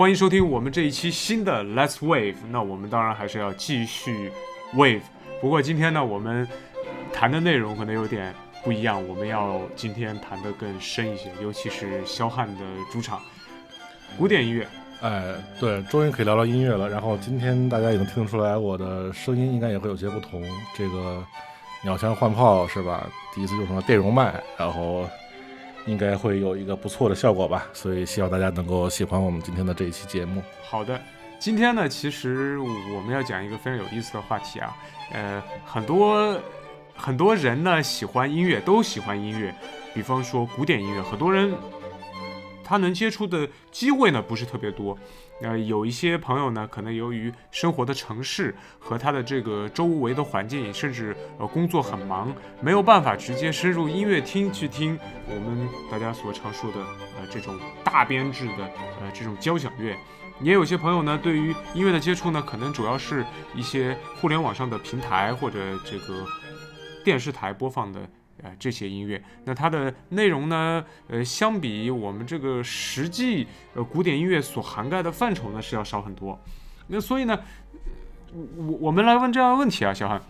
欢迎收听我们这一期新的 Let's Wave。那我们当然还是要继续 Wave，不过今天呢，我们谈的内容可能有点不一样，我们要今天谈的更深一些，尤其是肖汉的主场古典音乐。哎，对，终于可以聊聊音乐了。然后今天大家也能听出来，我的声音应该也会有些不同。这个鸟枪换炮是吧？第一次用什么电容麦，然后。应该会有一个不错的效果吧，所以希望大家能够喜欢我们今天的这一期节目。好的，今天呢，其实我们要讲一个非常有意思的话题啊，呃，很多很多人呢喜欢音乐，都喜欢音乐，比方说古典音乐，很多人他能接触的机会呢不是特别多。呃，有一些朋友呢，可能由于生活的城市和他的这个周围的环境，甚至呃工作很忙，没有办法直接深入音乐厅去听我们大家所常说的呃这种大编制的呃这种交响乐。也有些朋友呢，对于音乐的接触呢，可能主要是一些互联网上的平台或者这个电视台播放的。呃，这些音乐，那它的内容呢？呃，相比我们这个实际呃古典音乐所涵盖的范畴呢，是要少很多。那所以呢，我我们来问这样的问题啊，小韩，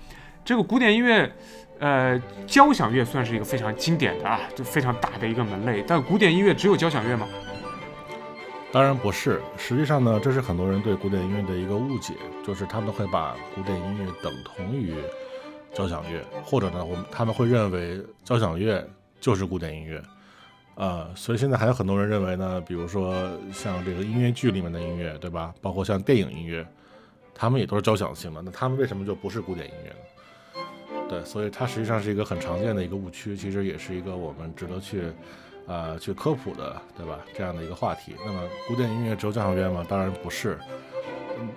这个古典音乐，呃，交响乐算是一个非常经典的啊，就非常大的一个门类。但古典音乐只有交响乐吗？当然不是。实际上呢，这是很多人对古典音乐的一个误解，就是他们会把古典音乐等同于。交响乐，或者呢，我们他们会认为交响乐就是古典音乐，呃，所以现在还有很多人认为呢，比如说像这个音乐剧里面的音乐，对吧？包括像电影音乐，他们也都是交响性的，那他们为什么就不是古典音乐呢？对，所以它实际上是一个很常见的一个误区，其实也是一个我们值得去，呃，去科普的，对吧？这样的一个话题。那么，古典音乐只有交响乐吗？当然不是，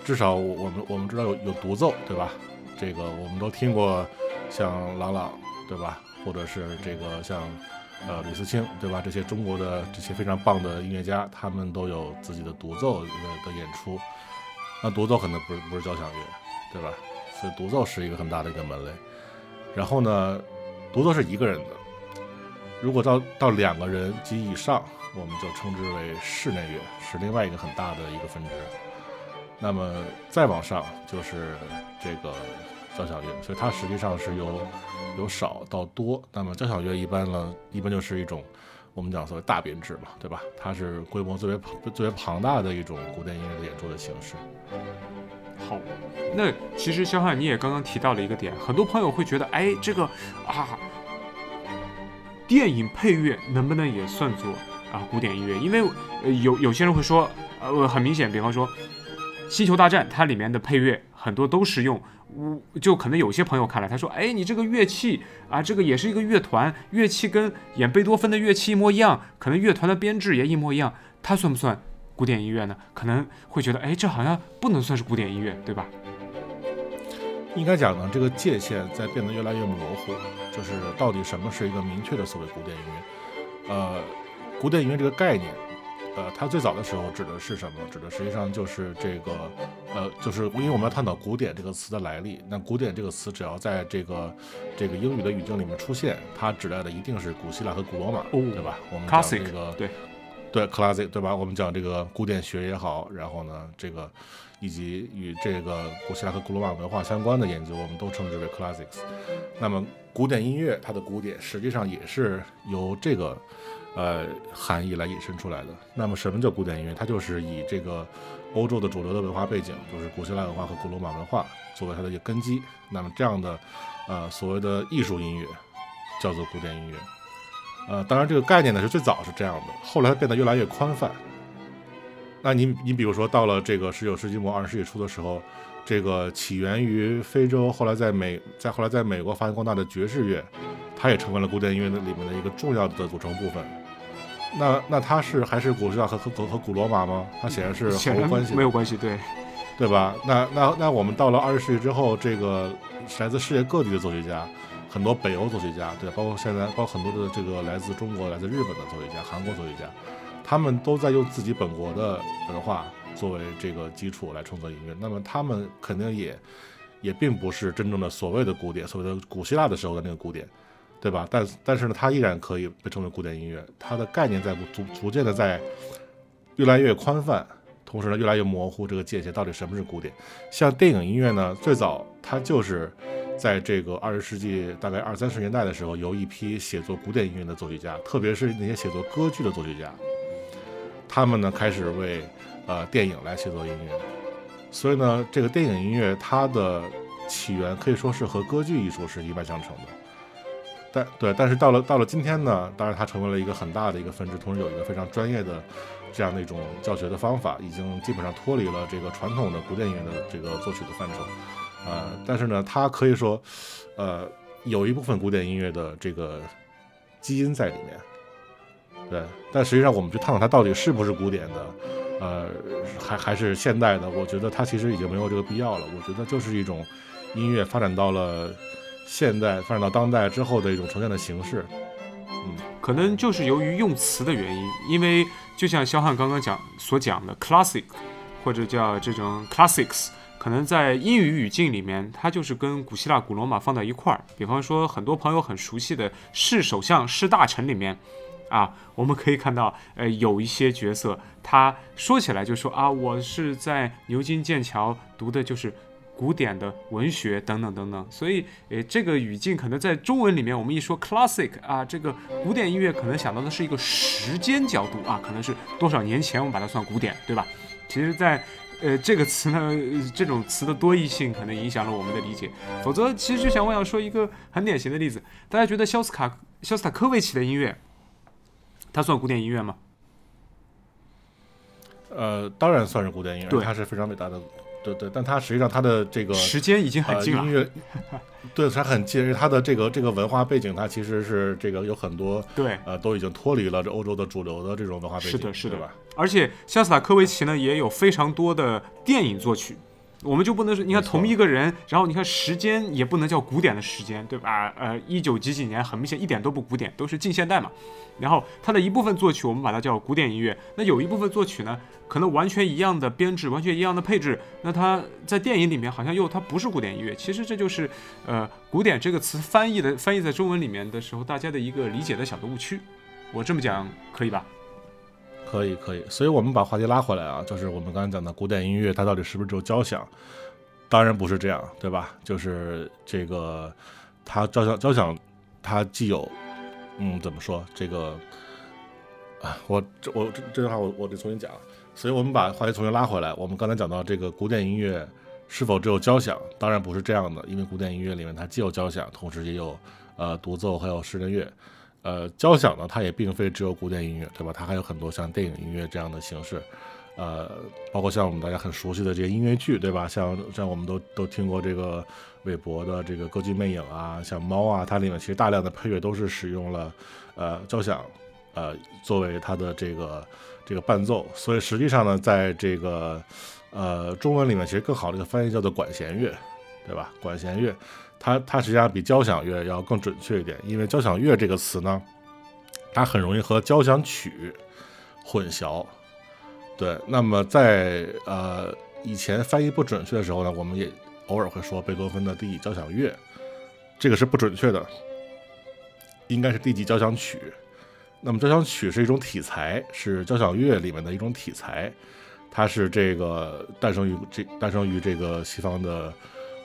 至少我们我们知道有有独奏，对吧？这个我们都听过，像郎朗，对吧？或者是这个像，呃，吕思清，对吧？这些中国的这些非常棒的音乐家，他们都有自己的独奏的的演出。那独奏可能不是不是交响乐，对吧？所以独奏是一个很大的一个门类。然后呢，独奏是一个人的。如果到到两个人及以上，我们就称之为室内乐，是另外一个很大的一个分支。那么再往上就是这个。交响乐，所以它实际上是由由少到多。那么交响乐一般呢，一般就是一种我们讲所谓大编制嘛，对吧？它是规模最为最为庞大的一种古典音乐的演出的形式。好，那其实肖汉你也刚刚提到了一个点，很多朋友会觉得，哎，这个啊，电影配乐能不能也算作啊古典音乐？因为有有些人会说，呃，很明显，比方说《星球大战》，它里面的配乐很多都是用。我就可能有些朋友看来，他说：“哎，你这个乐器啊，这个也是一个乐团，乐器跟演贝多芬的乐器一模一样，可能乐团的编制也一模一样，它算不算古典音乐呢？”可能会觉得：“哎，这好像不能算是古典音乐，对吧？”应该讲呢，这个界限在变得越来越模糊，就是到底什么是一个明确的所谓古典音乐？呃，古典音乐这个概念。呃，它最早的时候指的是什么？指的实际上就是这个，呃，就是因为我们要探讨古典这个词的来历。那古典这个词只要在这个这个英语的语境里面出现，它指代的一定是古希腊和古罗马，对吧？我们讲这个对对 classic 对吧？我们讲这个古典学也好，然后呢，这个以及与这个古希腊和古罗马文化相关的研究，我们都称之为 classics。那么古典音乐它的古典实际上也是由这个。呃，含义来引申出来的。那么，什么叫古典音乐？它就是以这个欧洲的主流的文化背景，就是古希腊文化和古罗马文化作为它的一个根基。那么，这样的呃所谓的艺术音乐叫做古典音乐。呃，当然这个概念呢是最早是这样的，后来变得越来越宽泛。那你你比如说到了这个十九世纪末二十世纪初的时候，这个起源于非洲，后来在美在后来在美国发扬光大的爵士乐，它也成为了古典音乐的里面的一个重要的组成部分。那那他是还是古希腊和和和古罗马吗？他显然是毫无关系，没有关系，对，对吧？那那那我们到了二十世纪之后，这个来自世界各地的作曲家，很多北欧作曲家，对，包括现在包括很多的这个来自中国、来自日本的作曲家、韩国作曲家，他们都在用自己本国的文化作为这个基础来创作音乐。那么他们肯定也也并不是真正的所谓的古典，所谓的古希腊的时候的那个古典。对吧？但但是呢，它依然可以被称为古典音乐。它的概念在逐逐渐的在越来越宽泛，同时呢越来越模糊这个界限到底什么是古典。像电影音乐呢，最早它就是在这个二十世纪大概二三十年代的时候，由一批写作古典音乐的作曲家，特别是那些写作歌剧的作曲家，他们呢开始为呃电影来写作音乐。所以呢，这个电影音乐它的起源可以说是和歌剧艺术是一脉相承的。但对，但是到了到了今天呢，当然它成为了一个很大的一个分支，同时有一个非常专业的这样的一种教学的方法，已经基本上脱离了这个传统的古典音乐的这个作曲的范畴。呃，但是呢，它可以说，呃，有一部分古典音乐的这个基因在里面。对，但实际上我们去探讨它到底是不是古典的。呃，还还是现代的，我觉得它其实已经没有这个必要了。我觉得就是一种音乐发展到了现代，发展到当代之后的一种呈现的形式。嗯，可能就是由于用词的原因，因为就像肖汉刚刚讲所讲的 classic，或者叫这种 classics，可能在英语语境里面，它就是跟古希腊、古罗马放在一块儿。比方说，很多朋友很熟悉的《是首相是大臣》里面。啊，我们可以看到，呃，有一些角色，他说起来就说啊，我是在牛津、剑桥读的就是古典的文学等等等等。所以，诶，这个语境可能在中文里面，我们一说 classic 啊，这个古典音乐可能想到的是一个时间角度啊，可能是多少年前我们把它算古典，对吧？其实，在呃这个词呢，这种词的多义性可能影响了我们的理解。否则，其实就想我想说一个很典型的例子，大家觉得肖斯卡肖斯塔科维奇的音乐。它算古典音乐吗？呃，当然算是古典音乐，它是非常伟大的，对对。但它实际上它的这个时间已经很近了，音乐对它很近，它的这个这个文化背景，它其实是这个有很多对呃都已经脱离了这欧洲的主流的这种文化背景，是的，是的吧？而且肖斯塔科维奇呢也有非常多的电影作曲。我们就不能说，你看同一个人，然后你看时间也不能叫古典的时间，对吧？呃，一九几几年很明显一点都不古典，都是近现代嘛。然后它的一部分作曲，我们把它叫古典音乐。那有一部分作曲呢，可能完全一样的编制，完全一样的配置，那它在电影里面好像又它不是古典音乐。其实这就是呃“古典”这个词翻译的翻译在中文里面的时候，大家的一个理解的小的误区。我这么讲可以吧？可以可以，所以我们把话题拉回来啊，就是我们刚才讲的古典音乐，它到底是不是只有交响？当然不是这样，对吧？就是这个，它交响交响，它既有，嗯，怎么说？这个啊，我这我这这句话我我得重新讲。所以我们把话题重新拉回来，我们刚才讲到这个古典音乐是否只有交响？当然不是这样的，因为古典音乐里面它既有交响，同时也有呃独奏，还有诗人乐。呃，交响呢，它也并非只有古典音乐，对吧？它还有很多像电影音乐这样的形式，呃，包括像我们大家很熟悉的这些音乐剧，对吧？像像我们都都听过这个韦伯的这个歌剧魅影啊，像猫啊，它里面其实大量的配乐都是使用了呃交响，呃作为它的这个这个伴奏。所以实际上呢，在这个呃中文里面，其实更好的一个翻译叫做管弦乐，对吧？管弦乐。它它实际上比交响乐要更准确一点，因为交响乐这个词呢，它很容易和交响曲混淆。对，那么在呃以前翻译不准确的时候呢，我们也偶尔会说贝多芬的第几交响乐，这个是不准确的，应该是第几交响曲。那么交响曲是一种体裁，是交响乐里面的一种体裁，它是这个诞生于这诞生于这个西方的。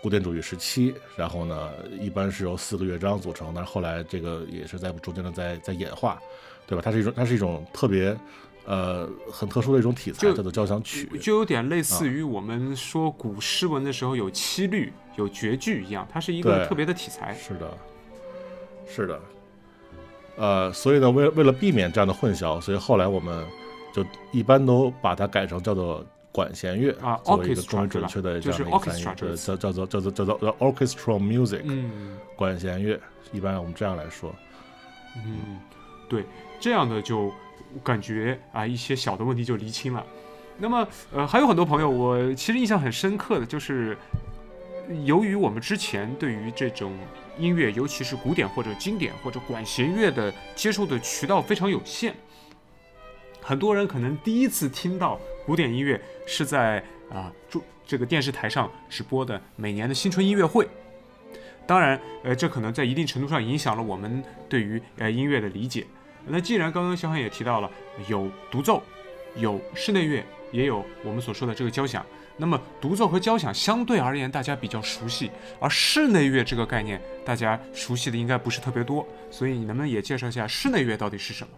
古典主义时期，然后呢，一般是由四个乐章组成，但是后来这个也是在逐渐的在在演化，对吧？它是一种它是一种特别呃很特殊的一种题材，叫做交响曲，就有点类似于我们说古诗文的时候有七律、有绝句一样，它是一个特别的题材。是的，是的，呃，所以呢，为为了避免这样的混淆，所以后来我们就一般都把它改成叫做。管弦乐啊，作为一个更为准确的这样的一个翻译，叫叫做叫做叫做 orchestral music，嗯，管弦乐，一般我们这样来说，嗯，对，这样的就感觉啊，一些小的问题就厘清了。那么，呃，还有很多朋友，我其实印象很深刻的就是，由于我们之前对于这种音乐，尤其是古典或者经典或者管弦乐的接受的渠道非常有限。很多人可能第一次听到古典音乐是在啊，这这个电视台上直播的每年的新春音乐会。当然，呃，这可能在一定程度上影响了我们对于呃音乐的理解。那既然刚刚小汉也提到了有独奏、有室内乐、也有我们所说的这个交响。那么独奏和交响相对而言大家比较熟悉，而室内乐这个概念大家熟悉的应该不是特别多，所以你能不能也介绍一下室内乐到底是什么？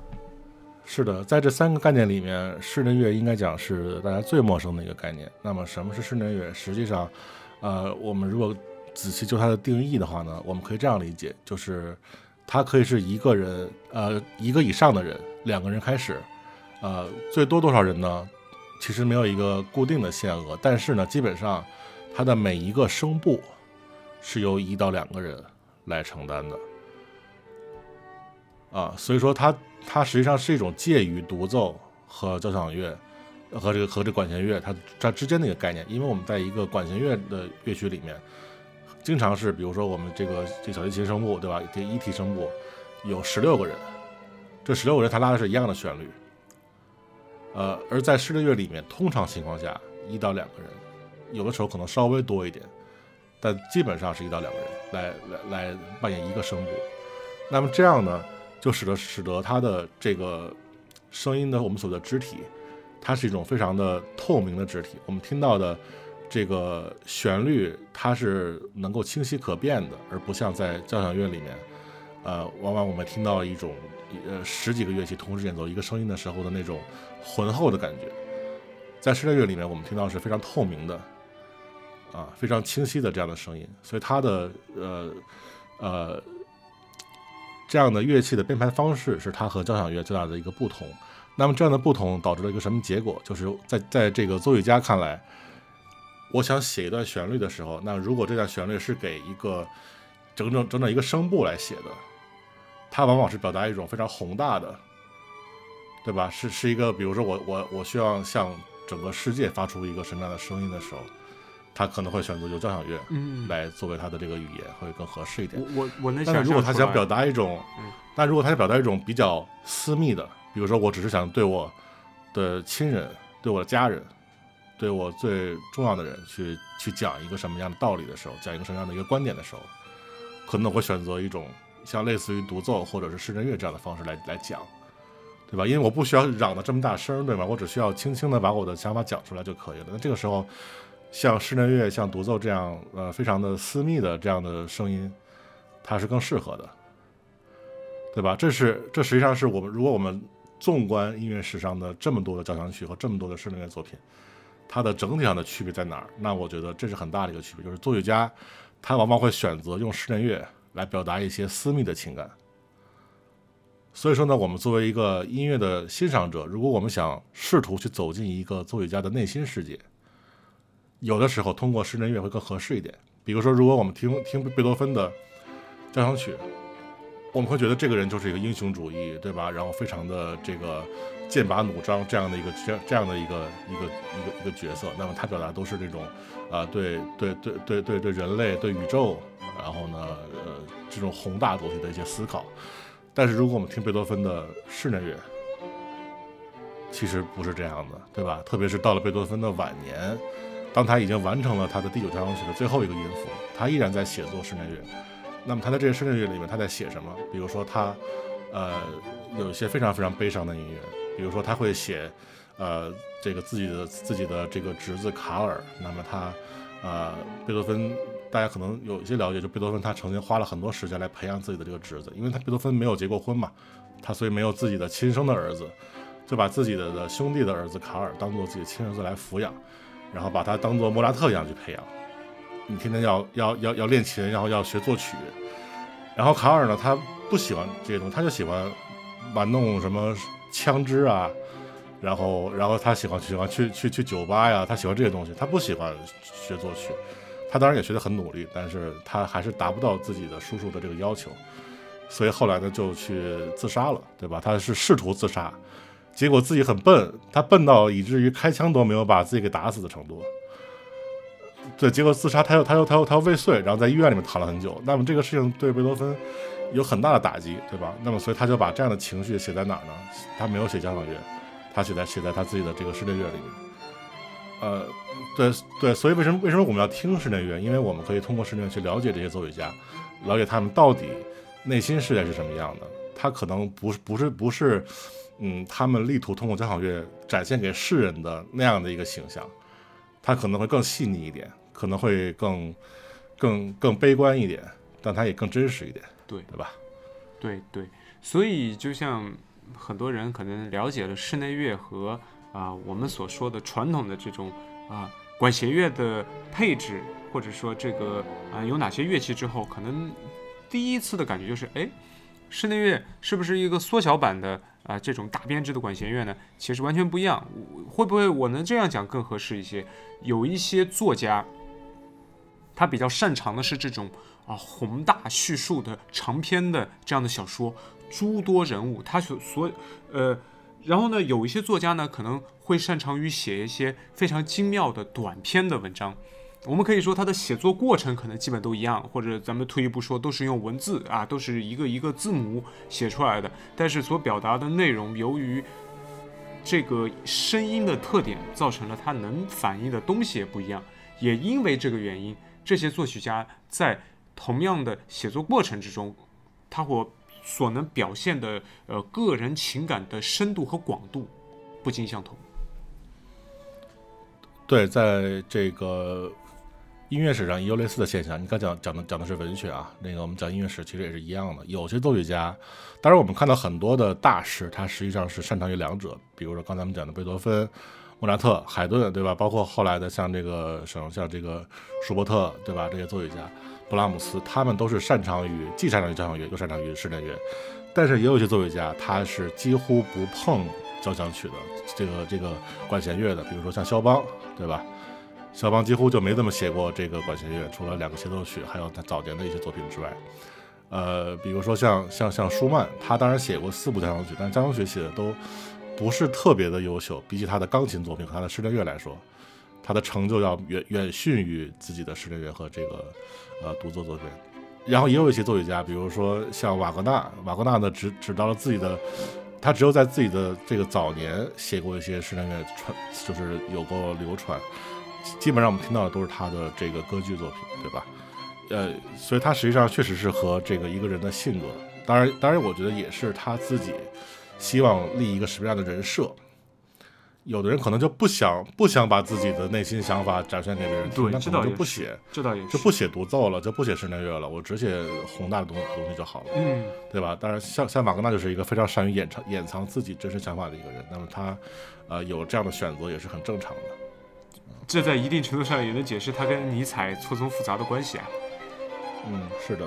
是的，在这三个概念里面，室内乐应该讲是大家最陌生的一个概念。那么什么是室内乐？实际上，呃，我们如果仔细就它的定义的话呢，我们可以这样理解，就是它可以是一个人，呃，一个以上的人，两个人开始，呃，最多多少人呢？其实没有一个固定的限额，但是呢，基本上它的每一个声部是由一到两个人来承担的，啊，所以说它它实际上是一种介于独奏和交响乐和这个和这管弦乐它它之间的一个概念，因为我们在一个管弦乐的乐曲里面，经常是比如说我们这个这小提琴声部对吧？这一提声部有十六个人，这十六个人他拉的是一样的旋律。呃，而在室内乐里面，通常情况下一到两个人，有的时候可能稍微多一点，但基本上是一到两个人来来来扮演一个声部。那么这样呢，就使得使得它的这个声音的我们所谓的肢体，它是一种非常的透明的肢体。我们听到的这个旋律，它是能够清晰可辨的，而不像在交响乐里面，呃，往往我们听到一种呃十几个乐器同时演奏一个声音的时候的那种。浑厚的感觉，在室内乐里面，我们听到是非常透明的，啊，非常清晰的这样的声音，所以它的呃呃这样的乐器的编排方式是它和交响乐最大的一个不同。那么这样的不同导致了一个什么结果？就是在在这个作曲家看来，我想写一段旋律的时候，那如果这段旋律是给一个整整整整一个声部来写的，它往往是表达一种非常宏大的。对吧？是是一个，比如说我我我需要向整个世界发出一个什么样的声音的时候，他可能会选择用交响乐来作为他的这个语言会更合适一点。我我能想如果他想表达一种，但如果他想表达一种比较私密的，比如说我只是想对我的亲人、对我的家人、对我最重要的人去去讲一个什么样的道理的时候，讲一个什么样的一个观点的时候，可能我会选择一种像类似于独奏或者是室内乐这样的方式来来讲。对吧？因为我不需要嚷得这么大声，对吧？我只需要轻轻的把我的想法讲出来就可以了。那这个时候，像室内乐、像独奏这样，呃，非常的私密的这样的声音，它是更适合的，对吧？这是这实际上是我们，如果我们纵观音乐史上的这么多的交响曲和这么多的室内乐作品，它的整体上的区别在哪儿？那我觉得这是很大的一个区别，就是作曲家他往往会选择用室内乐来表达一些私密的情感。所以说呢，我们作为一个音乐的欣赏者，如果我们想试图去走进一个作曲家的内心世界，有的时候通过室内乐会更合适一点。比如说，如果我们听听贝多芬的交响曲，我们会觉得这个人就是一个英雄主义，对吧？然后非常的这个剑拔弩张这样的一个这这样的一个一个一个一个角色。那么他表达都是这种啊，对对对对对对人类对宇宙，然后呢呃这种宏大主题的一些思考。但是如果我们听贝多芬的室内乐，其实不是这样的，对吧？特别是到了贝多芬的晚年，当他已经完成了他的第九交响曲的最后一个音符，他依然在写作室内乐。那么他在这个室内乐里面，他在写什么？比如说他，呃，有一些非常非常悲伤的音乐，比如说他会写，呃，这个自己的自己的这个侄子卡尔。那么他，呃，贝多芬。大家可能有一些了解，就贝多芬他曾经花了很多时间来培养自己的这个侄子，因为他贝多芬没有结过婚嘛，他所以没有自己的亲生的儿子，就把自己的的兄弟的儿子卡尔当做自己亲儿子来抚养，然后把他当做莫扎特一样去培养。你天天要要要要练琴，然后要学作曲，然后卡尔呢，他不喜欢这些东西，他就喜欢玩弄什么枪支啊，然后然后他喜欢喜欢去去去酒吧呀，他喜欢这些东西，他不喜欢学作曲。他当然也学得很努力，但是他还是达不到自己的叔叔的这个要求，所以后来呢就去自杀了，对吧？他是试图自杀，结果自己很笨，他笨到以至于开枪都没有把自己给打死的程度。对，结果自杀，他又他又他又他又未遂，然后在医院里面躺了很久。那么这个事情对贝多芬有很大的打击，对吧？那么所以他就把这样的情绪写在哪儿呢？他没有写交响乐，他写在写在他自己的这个室内乐里面。呃，对对，所以为什么为什么我们要听室内乐？因为我们可以通过室内乐去了解这些作曲家，了解他们到底内心世界是什么样的，它可能不是不是不是，嗯，他们力图通过交响乐展现给世人的那样的一个形象，它可能会更细腻一点，可能会更更更悲观一点，但它也更真实一点，对。对吧？对对，所以就像很多人可能了解了室内乐和啊、我们所说的传统的这种啊、管弦乐的配置，或者说这个啊、有哪些乐器之后，可能第一次的感觉就是，哎，室内乐是不是一个缩小版的啊、这种大编制的管弦乐呢？其实完全不一样。我会不会我能这样讲更合适一些？有一些作家，他比较擅长的是这种啊宏大叙述的长篇的这样的小说，诸多人物，他所所呃，然后呢，有一些作家呢可能会擅长于写一些非常精妙的短篇的文章。我们可以说他的写作过程可能基本都一样，或者咱们退一步说，都是用文字啊，都是一个一个字母写出来的，但是所表达的内容，由于这个声音的特点，造成了它能反映的东西也不一样。也因为这个原因，这些作曲家在同样的写作过程之中，他或所能表现的呃个人情感的深度和广度不尽相同。对，在这个音乐史上，也有类似的现象。你刚讲讲的讲的是文学啊，那个我们讲音乐史其实也是一样的。有些作曲家，当然我们看到很多的大师，他实际上是擅长于两者，比如说刚才我们讲的贝多芬、莫扎特、海顿，对吧？包括后来的像这个像像这个舒伯特，对吧？这些作曲家，布拉姆斯，他们都是擅长于既擅长于交响乐，又擅长于室内乐。但是也有些作曲家，他是几乎不碰交响曲的这个这个管弦乐的，比如说像肖邦，对吧？肖邦几乎就没怎么写过这个管弦乐，除了两个协奏曲，还有他早年的一些作品之外。呃，比如说像像像舒曼，他当然写过四部交响曲，但是交响曲写的都不是特别的优秀，比起他的钢琴作品和他的室内乐来说，他的成就要远远逊于自己的室内乐和这个呃独奏作品。然后也有一些作曲家，比如说像瓦格纳，瓦格纳呢只只到了自己的，他只有在自己的这个早年写过一些室内乐传，就是有过流传。基本上我们听到的都是他的这个歌剧作品，对吧？呃，所以他实际上确实是和这个一个人的性格，当然，当然，我觉得也是他自己希望立一个什么样的人设。有的人可能就不想不想把自己的内心想法展现给别人听，对那可能就不写，这倒也就不写独奏了，就不写室内乐了，我只写宏大的东东西就好了。嗯，对吧？当然，像像马格纳就是一个非常善于掩藏掩藏自己真实想法的一个人，那么他，呃，有这样的选择也是很正常的。这在一定程度上也能解释他跟尼采错综复杂的关系啊。嗯，是的，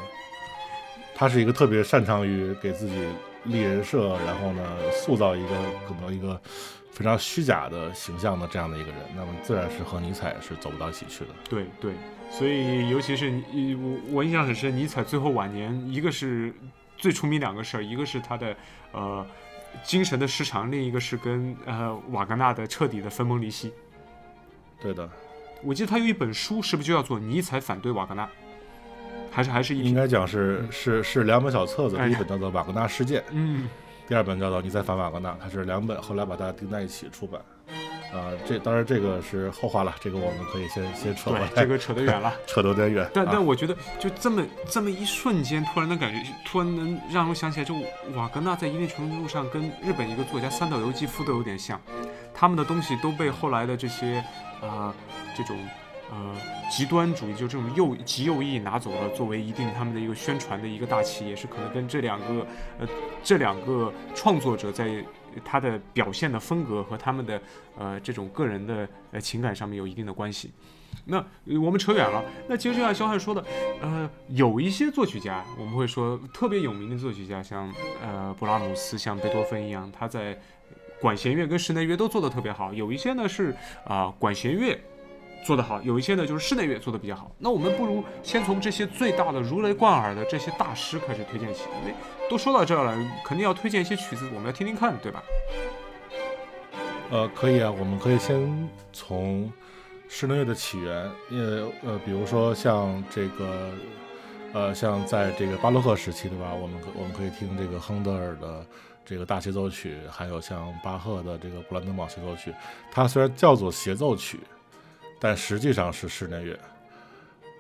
他是一个特别擅长于给自己立人设，然后呢，塑造一个可能一个非常虚假的形象的这样的一个人，那么自然是和尼采是走不到一起去的。对对，所以尤其是你我我印象很深，尼采最后晚年，一个是最出名两个事儿，一个是他的呃精神的失常，另一个是跟呃瓦格纳的彻底的分崩离析。对的，我记得他有一本书，是不是就叫做《尼采反对瓦格纳》？还是还是一应该讲是是是两本小册子，哎第一本叫做《瓦格纳事件》，嗯第二本叫做《尼采反瓦格纳》，它是两本，后来把它订在一起出版。啊、这当然这个是后话了，这个我们可以先先扯回来，对这个扯得远了。扯得有点远。但啊但我觉得就这么这么一瞬间，突然的感觉，突然能让我想起来，就瓦格纳在一定程度上跟日本一个作家三岛由纪夫都有点像，他们的东西都被后来的这些啊、呃这种呃极端主义，就这种右极右翼拿走了，作为一定他们的一个宣传的一个大旗，也是可能跟这两个呃这两个创作者在他的表现的风格和他们的呃这种个人的呃情感上面有一定的关系。那我们扯远了。那其实就像肖汉说的，呃，有一些作曲家，我们会说特别有名的作曲家，像呃布拉姆斯、像贝多芬一样，他在管弦乐跟室内乐都做得特别好。有一些呢是啊、管弦乐做得好，有一些呢就是室内乐做得比较好。那我们不如先从这些最大的如雷贯耳的这些大师开始推荐起，因为都说到这儿了，肯定要推荐一些曲子，我们要听听看，对吧？呃，可以啊，我们可以先从室内乐的起源，呃呃，比如说像这个，呃，像在这个巴洛克时期，对吧？我们可我们可以听这个亨德尔的这个大协奏曲，还有像巴赫的这个布兰登堡协奏曲，它虽然叫做协奏曲，但实际上是室内乐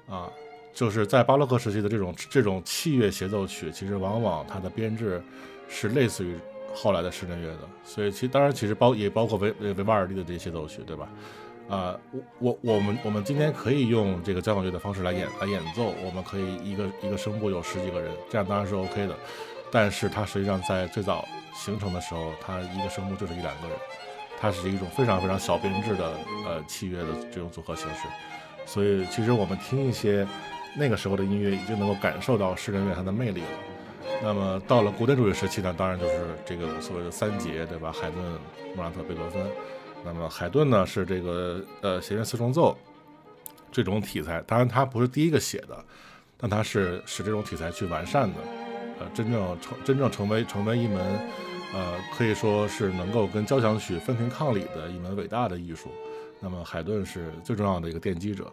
啊。就是在巴洛克时期的这种这种器乐协奏曲，其实往往它的编制是类似于后来的室内乐的，所以其当然其实包也包括维维瓦尔第的这些协奏曲，对吧？啊，我我我们我们今天可以用这个交响乐的方式来演来演奏，我们可以一个一个声部有十几个人，这样当然是 OK 的。但是它实际上在最早形成的时候，它一个声部就是一两个人，它是一种非常非常小编制的呃器乐的这种组合形式。所以其实我们听一些那个时候的音乐，已经能够感受到室内乐它的魅力了。那么到了古典主义时期呢，当然就是这个所谓的三杰，对吧？海顿、莫扎特、贝多芬。那么海顿呢是这个呃弦乐四重奏这种题材，当然他不是第一个写的，但他是使这种题材去完善的，呃，真正成真正成为成为一门呃可以说是能够跟交响曲分庭抗礼的一门伟大的艺术。那么海顿是最重要的一个奠基者，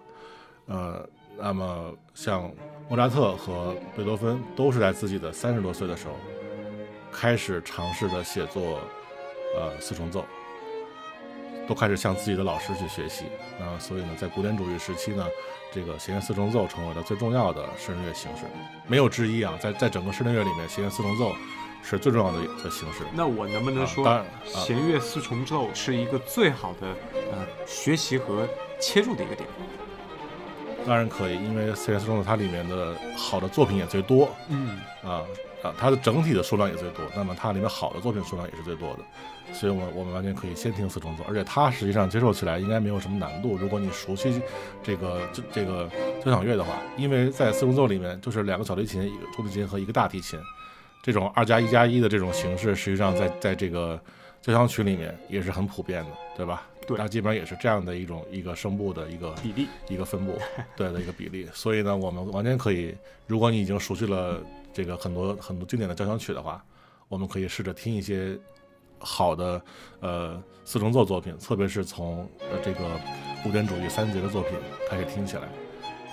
呃，那么像莫扎特和贝多芬都是在自己的三十多岁的时候开始尝试的写作呃四重奏。都开始向自己的老师去学习，那所以呢，在古典主义时期呢，这个弦乐四重奏成为了最重要的室内乐形式，没有之一啊。在在整个室内乐里面，弦乐四重奏是最重要的的形式。那我能不能说，弦乐四重奏是一个最好的呃学习和切入的一个点？当然可以，因为弦乐四重奏它里面的好的作品也最多，嗯啊啊，它的整体的数量也最多，那么它里面好的作品数量也是最多的。所以，我我们完全可以先听四重奏，而且它实际上接受起来应该没有什么难度。如果你熟悉这个这这个交响乐的话，因为在四重奏里面就是两个小提琴、一个中提琴和一个大提琴，这种二加一加一的这种形式，实际上在在这个交响曲里面也是很普遍的，对吧？对，它基本上也是这样的一种一个声部的一个比例、一个分布，对的一个比例。所以呢，我们完全可以，如果你已经熟悉了这个很多很多经典的交响曲的话，我们可以试着听一些。好的，呃，四重奏作品，特别是从呃这个古典主义三杰的作品开始听起来，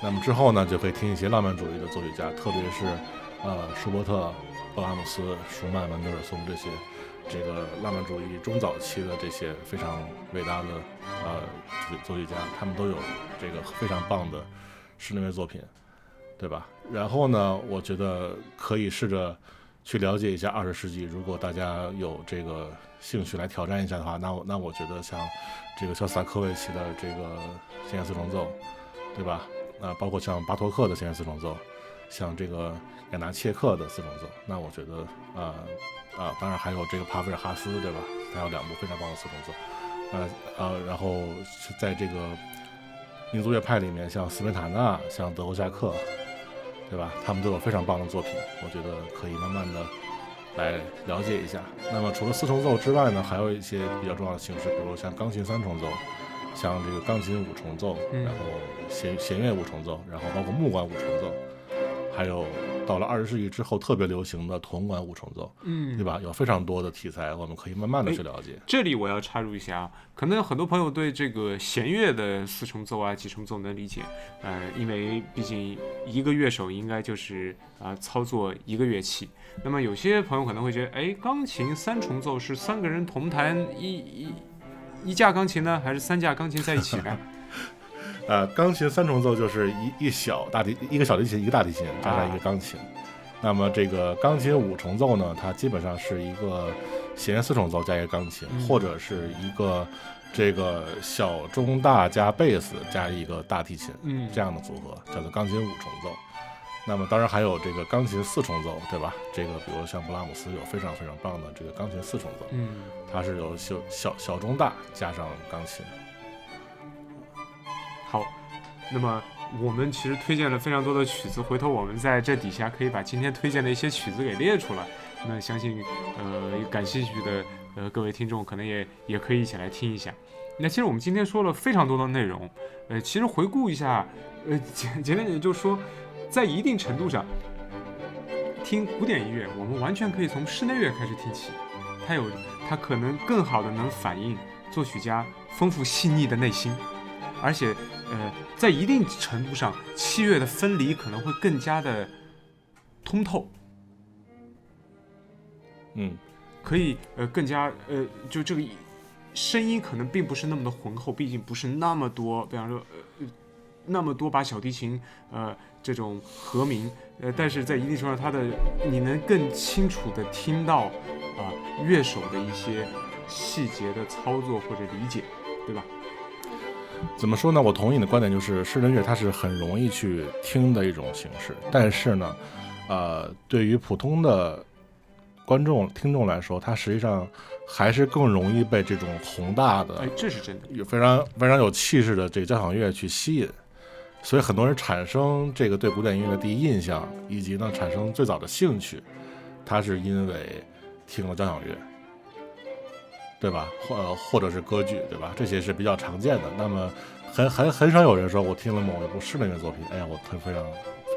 那么之后呢，就可以听一些浪漫主义的作曲家，特别是呃舒伯特、布拉姆斯、舒曼、门德尔松这些这个浪漫主义中早期的这些非常伟大的呃作曲家，他们都有这个非常棒的室内乐作品，对吧？然后呢，我觉得可以试着。去了解一下二十世纪，如果大家有这个兴趣来挑战一下的话，那我那我觉得像这个肖斯塔科维奇的这个弦乐四重奏，对吧？那包括像巴托克的弦乐四重奏，像这个雅纳切克的四重奏，那我觉得啊啊，当然还有这个帕菲尔哈斯，对吧？他有两部非常棒的四重奏，呃呃，然后在这个民族乐派里面，像斯宾塔纳，像德侯夏克。对吧？他们都有非常棒的作品，我觉得可以慢慢的来了解一下。那么除了四重奏之外呢，还有一些比较重要的形式，比如像钢琴三重奏，像这个钢琴五重奏，然后弦弦乐五重奏，然后包括木管五重奏，还有。到了二十世纪之后，特别流行的铜管五重奏，嗯，对吧？有非常多的题材，我们可以慢慢的去了解。这里我要插入一下啊，可能很多朋友对这个弦乐的四重奏啊、几重奏能理解，呃，因为毕竟一个乐手应该就是啊操作一个乐器。那么有些朋友可能会觉得，哎，钢琴三重奏是三个人同弹一一一架钢琴呢，还是三架钢琴在一起呢？呃，钢琴三重奏就是一一小大提一个小提琴一个大提琴加上一个钢琴，那么这个钢琴五重奏呢，它基本上是一个弦四重奏加一个钢琴，或者是一个这个小中大加贝斯加一个大提琴，嗯，这样的组合叫做钢琴五重奏。那么当然还有这个钢琴四重奏，对吧？这个比如像布拉姆斯有非常非常棒的这个钢琴四重奏，嗯，它是有小小小中大加上钢琴。好，那么我们其实推荐了非常多的曲子，回头我们在这底下可以把今天推荐的一些曲子给列出来。那相信呃感兴趣的呃各位听众可能也也可以一起来听一下。那其实我们今天说了非常多的内容，呃，其实回顾一下，呃简简单点就是说，在一定程度上，听古典音乐，我们完全可以从室内乐开始听起，它有它可能更好的能反映作曲家丰富细腻的内心，而且。呃，在一定程度上，器乐的分离可能会更加的通透。嗯，可以呃更加呃，就这个声音可能并不是那么的浑厚，毕竟不是那么多，比方说呃那么多把小提琴，呃，这种和鸣，呃，但是在一定程度上，它的你能更清楚的听到啊、乐手的一些细节的操作或者理解，对吧？怎么说呢？我同意你的观点，就是室内乐它是很容易去听的一种形式，但是呢，呃，对于普通的观众、听众来说，它实际上还是更容易被这种宏大的哎，这是真的。有非常非常有气势的这个交响乐去吸引，所以很多人产生这个对古典音乐的第一印象，以及呢产生最早的兴趣，它是因为听了交响乐，对吧？或呃或者是歌剧，对吧？这些是比较常见的。那么很很很少有人说我听了某一部室内乐作品，哎呀，我特非常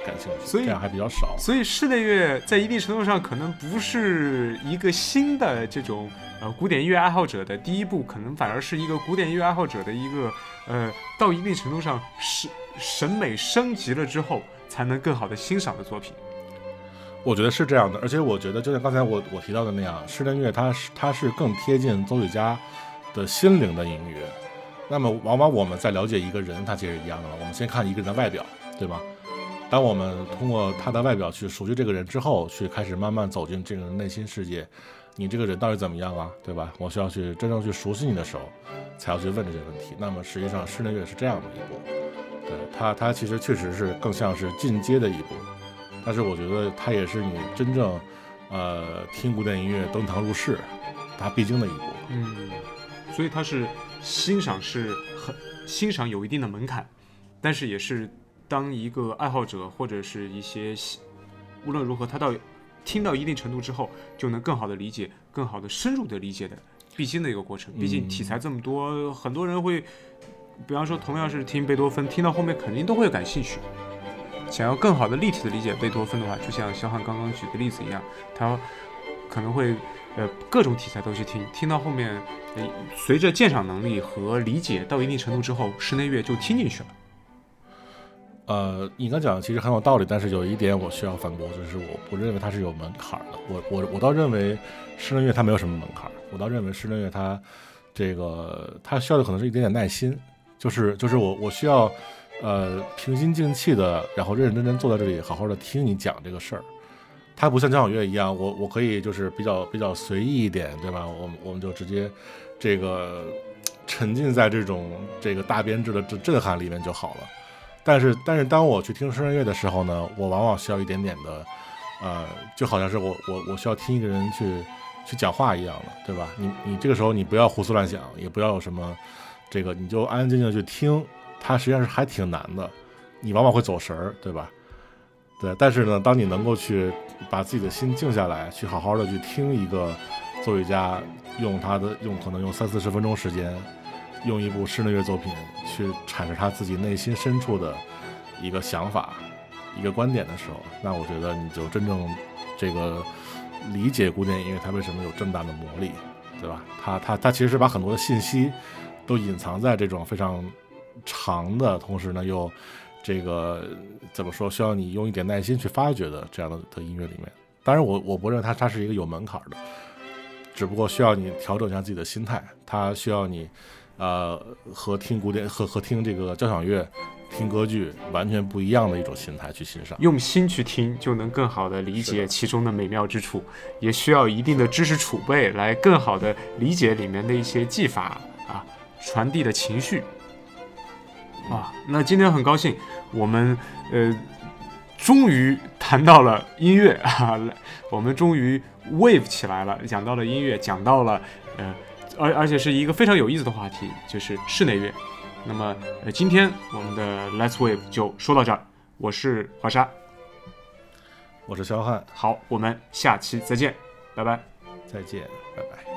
感兴趣，所以这样还比较少。所以室内乐在一定程度上可能不是一个新的这种呃古典音乐爱好者的第一步，可能反而是一个古典音乐爱好者的一个呃到一定程度上审审美升级了之后，才能更好的欣赏的作品。我觉得是这样的，而且我觉得就像刚才我我提到的那样，室内乐它是它是更贴近奏曲家的心灵的音乐。那么往往我们在了解一个人，他其实一样的。我们先看一个人的外表，对吧？当我们通过他的外表去熟悉这个人之后，去开始慢慢走进这个人内心世界，你这个人到底怎么样啊，对吧？我需要去真正去熟悉你的时候，才要去问这些问题。那么实际上室内乐是这样的一步，对它它其实确实是更像是进阶的一步。但是我觉得它也是你真正，呃，听古典音乐登堂入室，它必经的一步。嗯，所以它是欣赏是很欣赏有一定的门槛，但是也是当一个爱好者或者是一些喜无论如何他到听到一定程度之后，就能更好的理解、更好的深入的理解的必经的一个过程。毕竟题材这么多，很多人会，比方说同样是听贝多芬，听到后面肯定都会感兴趣。想要更好的立体的理解贝多芬的话，就像肖汉刚刚举的例子一样，他可能会呃各种题材都去听，听到后面，随着鉴赏能力和理解到一定程度之后，室内乐就听进去了。呃，你刚讲的其实很有道理，但是有一点我需要反驳，就是我不认为它是有门槛的。我我我倒认为室内乐它没有什么门槛，我倒认为室内乐它这个它需要的可能是一点点耐心，就是就是我我需要呃平心静气的，然后认认真真坐在这里好好的听你讲这个事儿。它不像交响乐一样，我我可以就是比较比较随意一点，对吧？我我们就直接这个沉浸在这种这个大编制的震震撼里面就好了。但是，但是当我去听室内乐的时候呢，我往往需要一点点的，呃，就好像是我我我需要听一个人去去讲话一样的，对吧？你你这个时候你不要胡思乱想，也不要有什么这个，你就安安静静地去听，它实际上是还挺难的，你往往会走神儿，对吧？对，但是呢，当你能够去把自己的心静下来，去好好的去听一个作曲家用他的用可能用三四十分钟时间。用一部室内乐作品去阐释他自己内心深处的一个想法、一个观点的时候，那我觉得你就真正这个理解古典音乐它为什么有这么大的魔力，对吧？它它它其实是把很多的信息都隐藏在这种非常长的，同时呢又这个怎么说需要你用一点耐心去发掘的这样的的音乐里面。当然我，我不认为它它是一个有门槛的，只不过需要你调整一下自己的心态，它需要你。呃，和听古典和和听这个交响乐、听歌剧完全不一样的一种心态去欣赏，用心去听，就能更好的理解其中的美妙之处，也需要一定的知识储备来更好的理解里面的一些技法啊，传递的情绪。啊，那今天很高兴，我们呃终于谈到了音乐 啊，我们终于 wave 起来了，讲到了音乐，讲到了呃。而而且是一个非常有意思的话题，就是室内乐。那么，呃，今天我们的 Let's Wave 就说到这儿。我是华沙，我是肖汉。好，我们下期再见，拜拜。再见，拜拜。